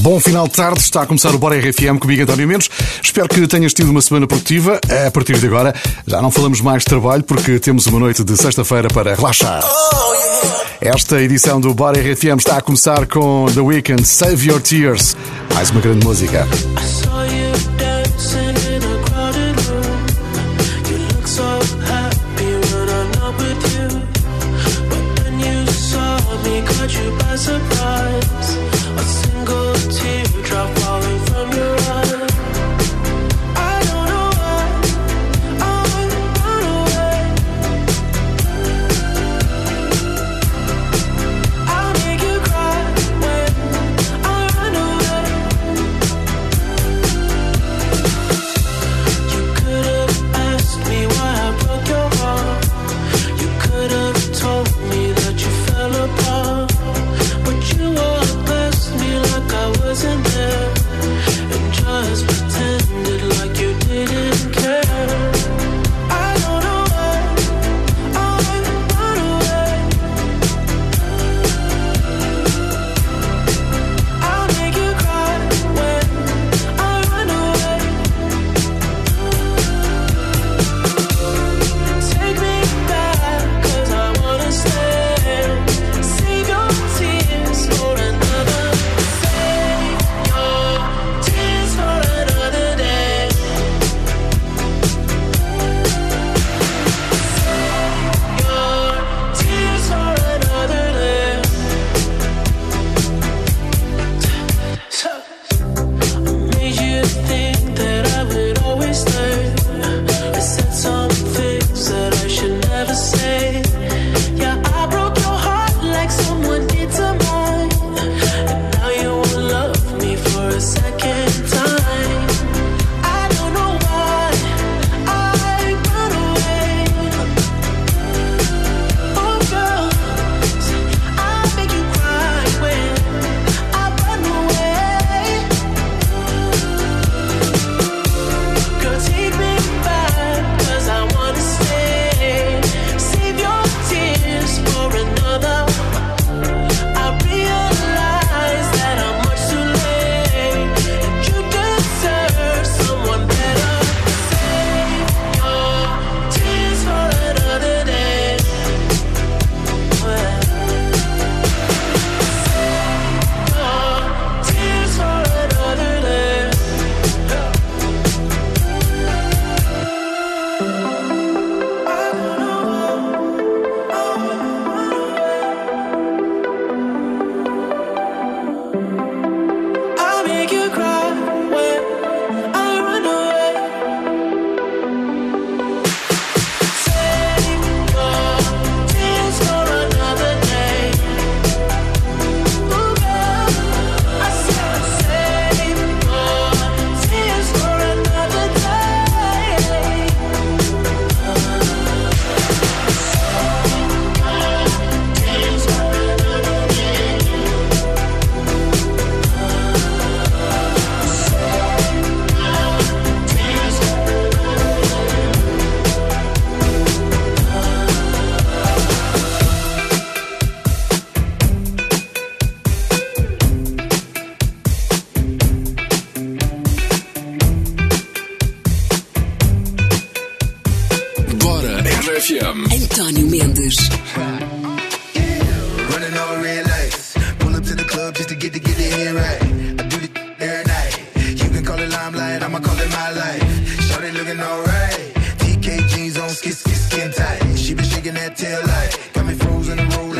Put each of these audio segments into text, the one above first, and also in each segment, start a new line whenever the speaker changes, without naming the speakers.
Bom final de tarde, está a começar o Bora RFM comigo, António Mendes. Espero que tenhas tido uma semana produtiva. A partir de agora, já não falamos mais de trabalho porque temos uma noite de sexta-feira para relaxar. Esta edição do Bora RFM está a começar com The Weeknd, Save Your Tears. Mais uma grande música.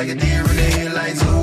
like a deer in the headlights.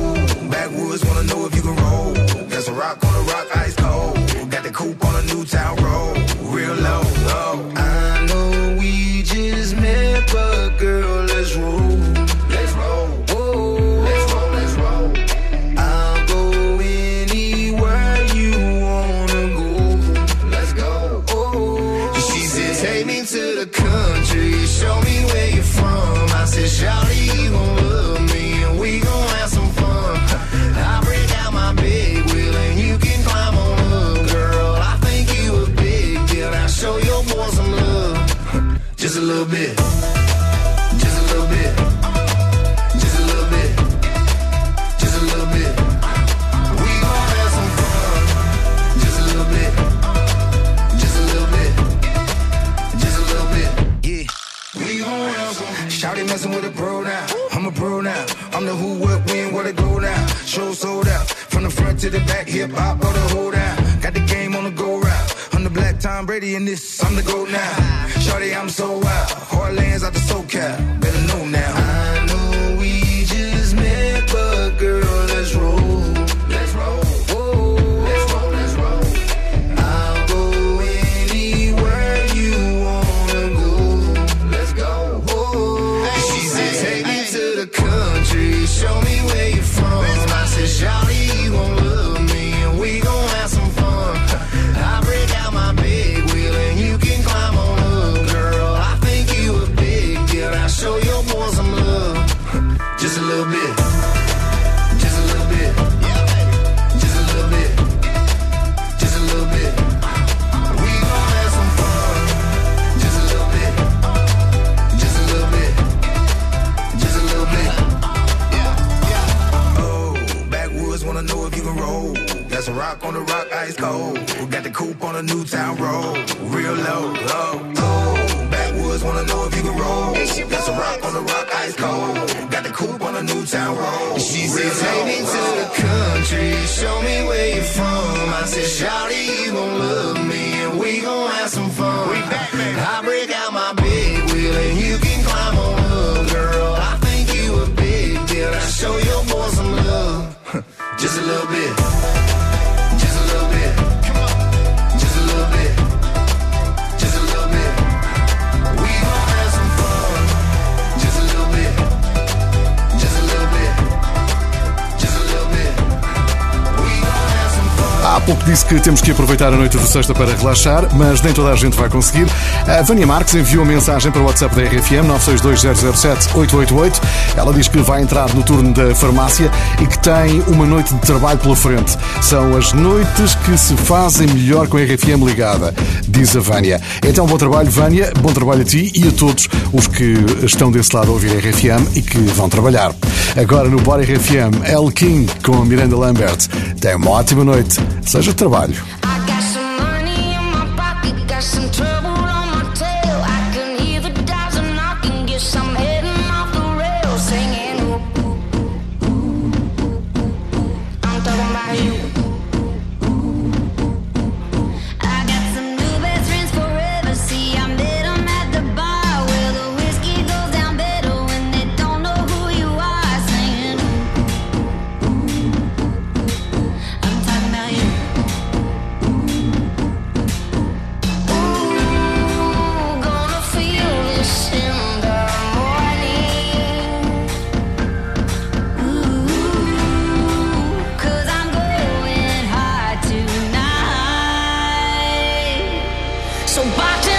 hip hop or the whole down. Got the game on the go route. I'm the black Tom Brady in this, I'm the GOAT now. Shorty, I'm so wild. Heartlands out the SoCal.
pouco disse que temos que aproveitar a noite de sexta para relaxar, mas nem toda a gente vai conseguir. A Vânia Marques enviou mensagem para o WhatsApp da RFM 962007888. Ela diz que vai entrar no turno da farmácia e que tem uma noite de trabalho pela frente. São as noites que se fazem melhor com a RFM ligada, diz a Vânia. Então, bom trabalho, Vânia, bom trabalho a ti e a todos os que estão desse lado a ouvir a RFM e que vão trabalhar. Agora no Bora RFM, El King com a Miranda Lambert. Tem uma ótima noite seja trabalho.
watching.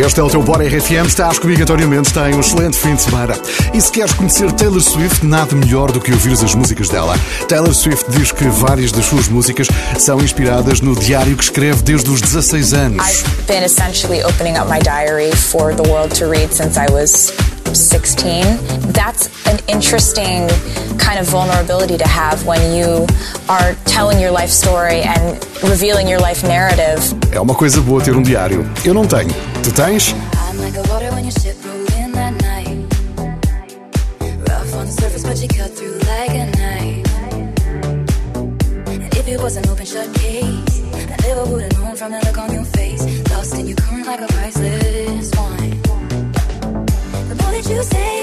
Este é o teu Bora RFM. Estás comigo, António Mendes. Tem um excelente fim de semana. E se queres conhecer Taylor Swift, nada melhor do que ouvir as músicas dela. Taylor Swift diz que várias das suas músicas são inspiradas no diário que escreve desde os 16 anos.
I've been essentially opening up my diary for the world to read since I was 16. That's an interesting kind of vulnerability to have when you are telling your life story and revealing your life narrative.
É uma coisa boa ter um diário. Eu não tenho. Tu tens?
It was an open shut case. I never would have known from the look on your face. Lost in your current like a vice. you say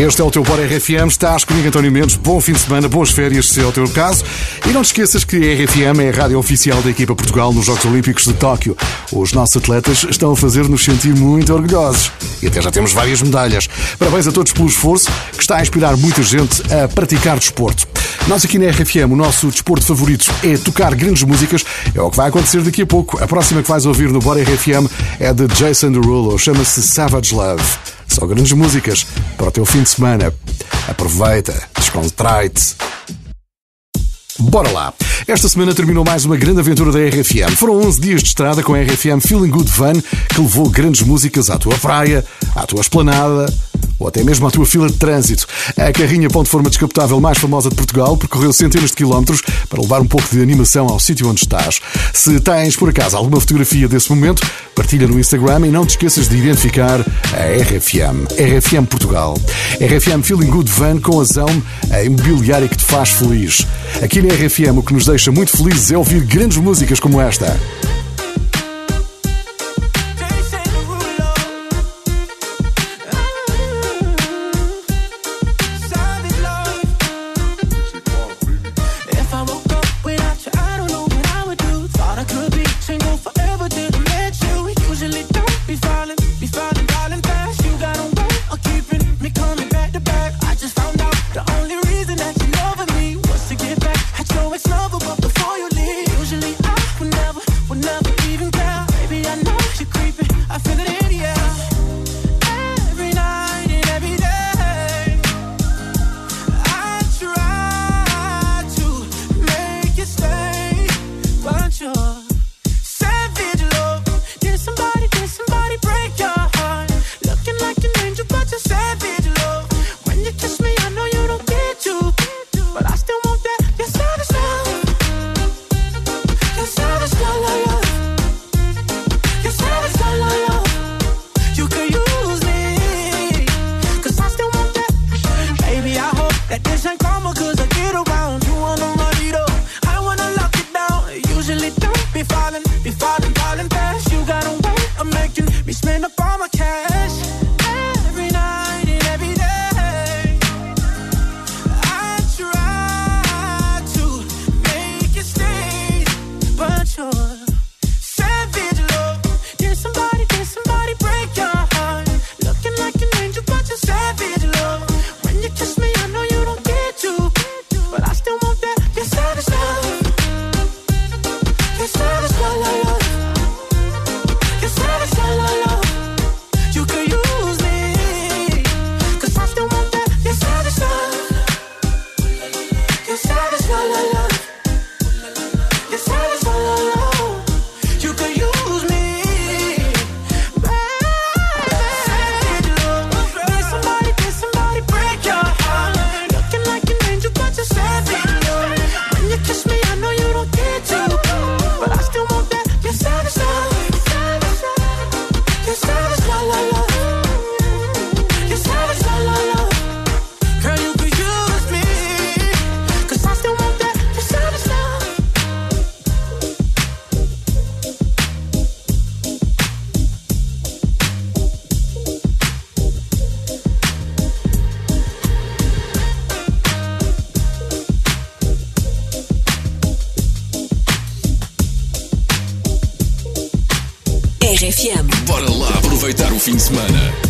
Este é o teu Bora RFM, estás comigo António Mendes, bom fim de semana, boas férias se é o teu caso. E não te esqueças que a RFM é a rádio oficial da equipa Portugal nos Jogos Olímpicos de Tóquio. Os nossos atletas estão a fazer-nos sentir muito orgulhosos. E até já temos várias medalhas. Parabéns a todos pelo esforço que está a inspirar muita gente a praticar desporto. Nós aqui na RFM, o nosso desporto favorito é tocar grandes músicas. É o que vai acontecer daqui a pouco. A próxima que vais ouvir no Bora RFM é de Jason Derulo, chama-se Savage Love. Só grandes músicas para o teu fim de semana. Aproveita, descontrai-te. Bora lá! Esta semana terminou mais uma grande aventura da RFM. Foram 11 dias de estrada com a RFM Feeling Good Van, que levou grandes músicas à tua praia, à tua esplanada ou até mesmo à tua fila de trânsito. A carrinha ponto forma descapotável mais famosa de Portugal percorreu centenas de quilómetros para levar um pouco de animação ao sítio onde estás. Se tens, por acaso, alguma fotografia desse momento, partilha no Instagram e não te esqueças de identificar a RFM. RFM Portugal. RFM Feeling Good Van com a Zão, a imobiliária que te faz feliz. Aqui na RFM o que nos deixa muito felizes é ouvir grandes músicas como esta.
RFM. Bora lá aproveitar o fim de semana.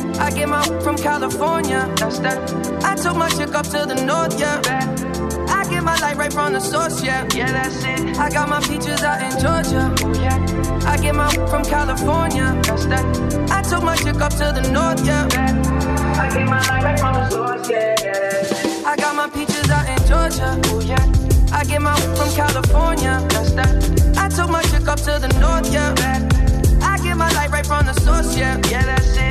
I get my from California. That's that. I took my chick up to the north. Yeah. I get my light right from the source. Yeah, yeah, that's it. I got my peaches out in Georgia. Oh yeah. I get my from California. That's that. I took my chick up to the north. Yeah. I get my light right from the source. Yeah, yeah. I got my peaches out in Georgia. Oh yeah. I get my from California. That's that. I took my chick up to the north. Yeah. I get my light right from the source, yeah, yeah, that's it.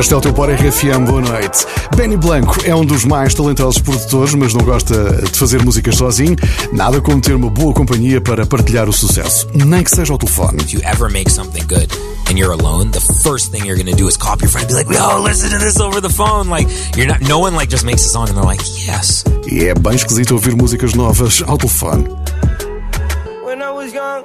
Este é o teu Bora RFM, boa noite. Benny Blanco é um dos mais talentosos produtores, mas não gosta de fazer músicas sozinho. Nada como ter uma boa companhia para partilhar o sucesso, nem que seja ao telefone.
If you ever make something good and you're alone, the first thing you're gonna do is call your friend, be like, "Yo, listen to this over the phone." Like you're not. No one like just makes a song and they're like, "Yes."
E é bem esquisito ouvir músicas novas ao telefone.
When I was young,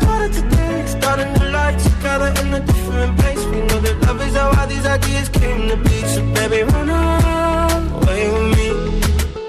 started today, starting the life together in a different place. We know that love is how all these ideas came to be. So baby, run away with me.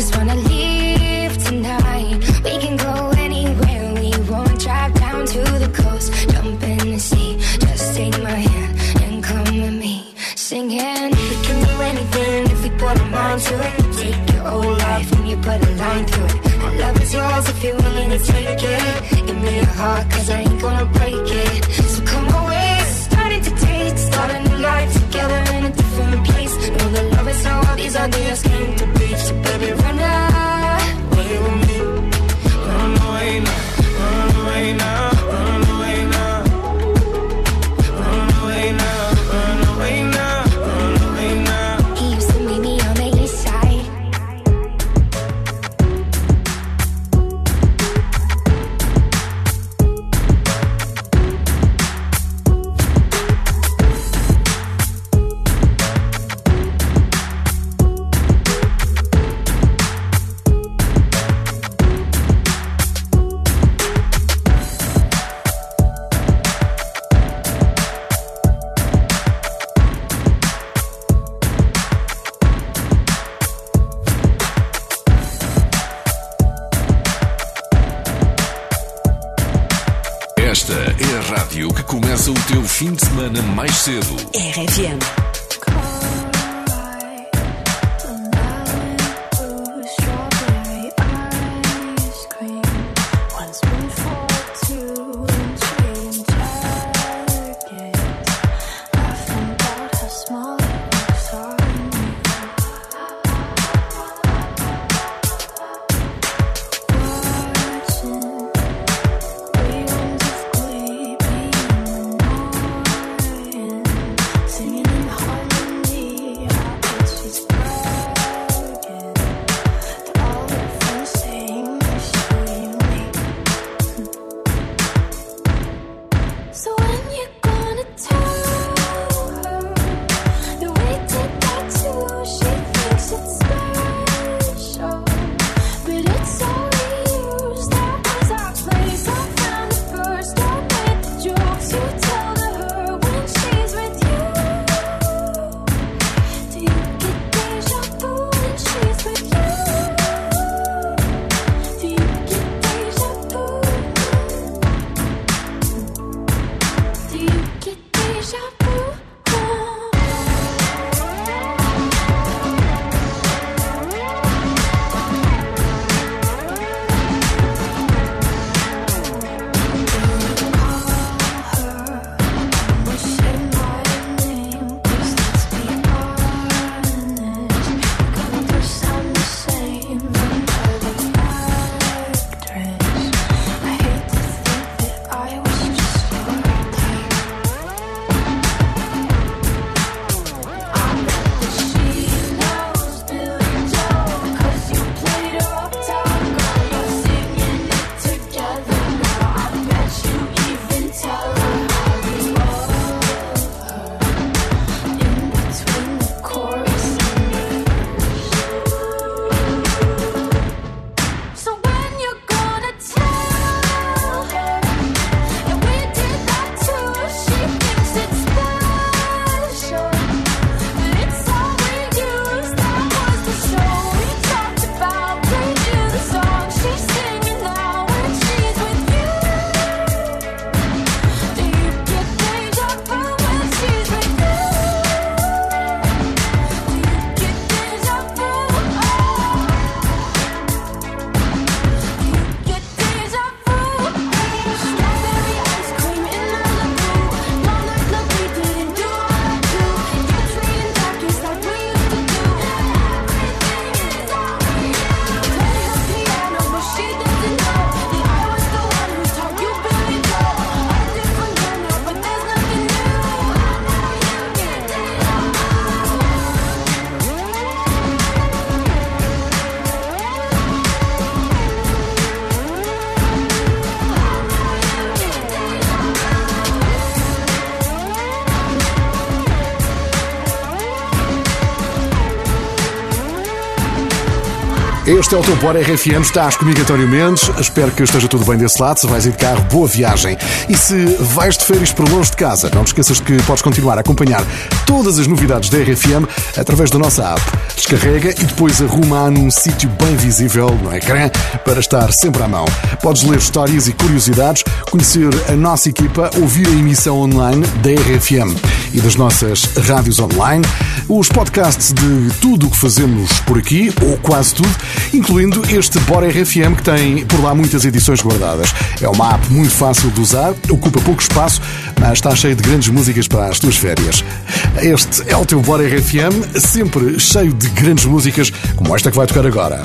just wanna leave tonight. We can go anywhere we want. Drive down to the coast, jump in the sea. Just take my hand and come with me, singing. We can do anything if we put our mind to it. Take your whole life and you put a line through it. My love is yours if you're willing to take it. Give me your heart, cause I ain't gonna break it. So come away, starting to taste, starting a life together in a different place. Know that love is all these ideas came to be.
Rádio que começa o teu fim de semana mais cedo.
RFM.
shop.
Este é o teu Bora RFM, estás comigo António Mendes, espero que esteja tudo bem desse lado, se vais ir de carro, boa viagem. E se vais de férias para longe de casa, não te esqueças que podes continuar a acompanhar todas as novidades da RFM através da nossa app. Descarrega e depois arruma num sítio bem visível no ecrã para estar sempre à mão. Podes ler histórias e curiosidades, conhecer a nossa equipa, ouvir a emissão online da RFM e das nossas rádios online, os podcasts de tudo o que fazemos por aqui, ou quase tudo, incluindo este Bora RFM que tem por lá muitas edições guardadas. É uma app muito fácil de usar, ocupa pouco espaço, mas está cheio de grandes músicas para as tuas férias. Este é o teu Bora RFM, sempre cheio de grandes músicas, como esta que vai tocar agora.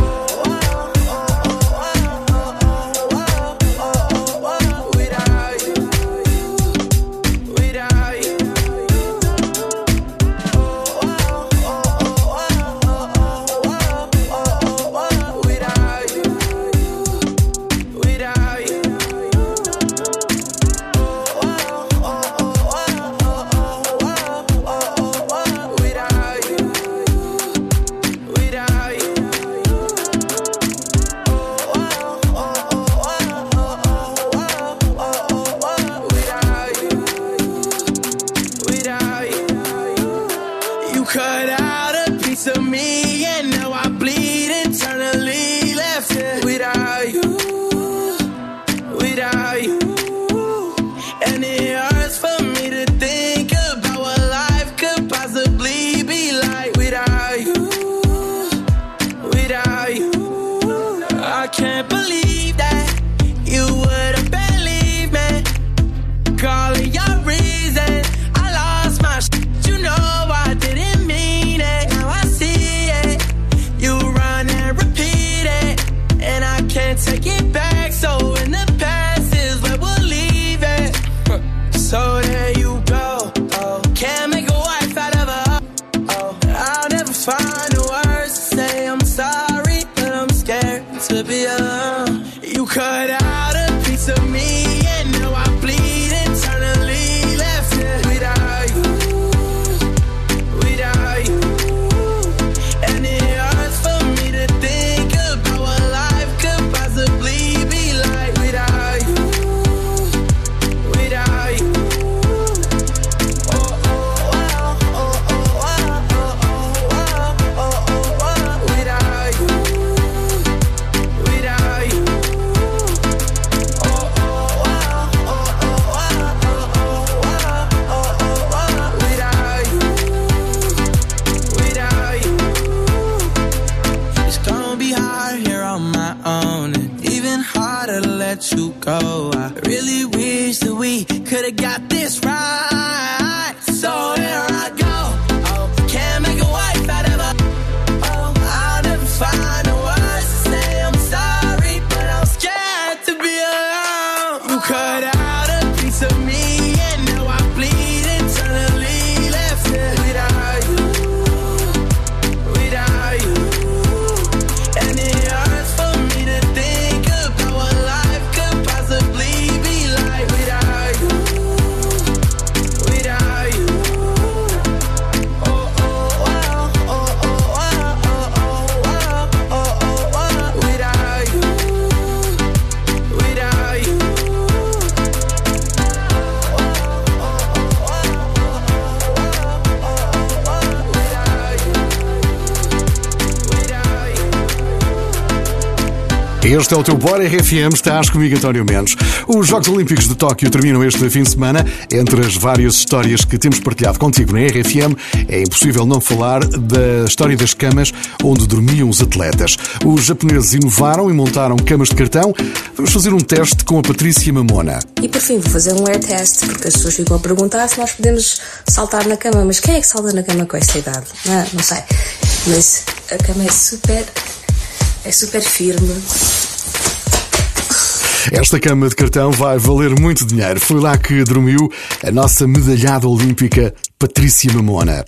Este é o teu Bora RFM, estás comigo, António Mendes. Os Jogos Olímpicos de Tóquio terminam este fim de semana. Entre as várias histórias que temos partilhado contigo na RFM, é impossível não falar da história das camas onde dormiam os atletas. Os japoneses inovaram e montaram camas de cartão. Vamos fazer um teste com a Patrícia Mamona.
E por fim, vou fazer um air test, porque as pessoas ficam a perguntar se nós podemos saltar na cama. Mas quem é que salta na cama com essa idade? Não sei. Mas a cama é super. é super firme.
Esta cama de cartão vai valer muito dinheiro. Foi lá que dormiu a nossa medalhada olímpica Patrícia Mamona.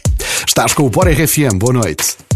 Estás com o Bora RFM. Boa noite.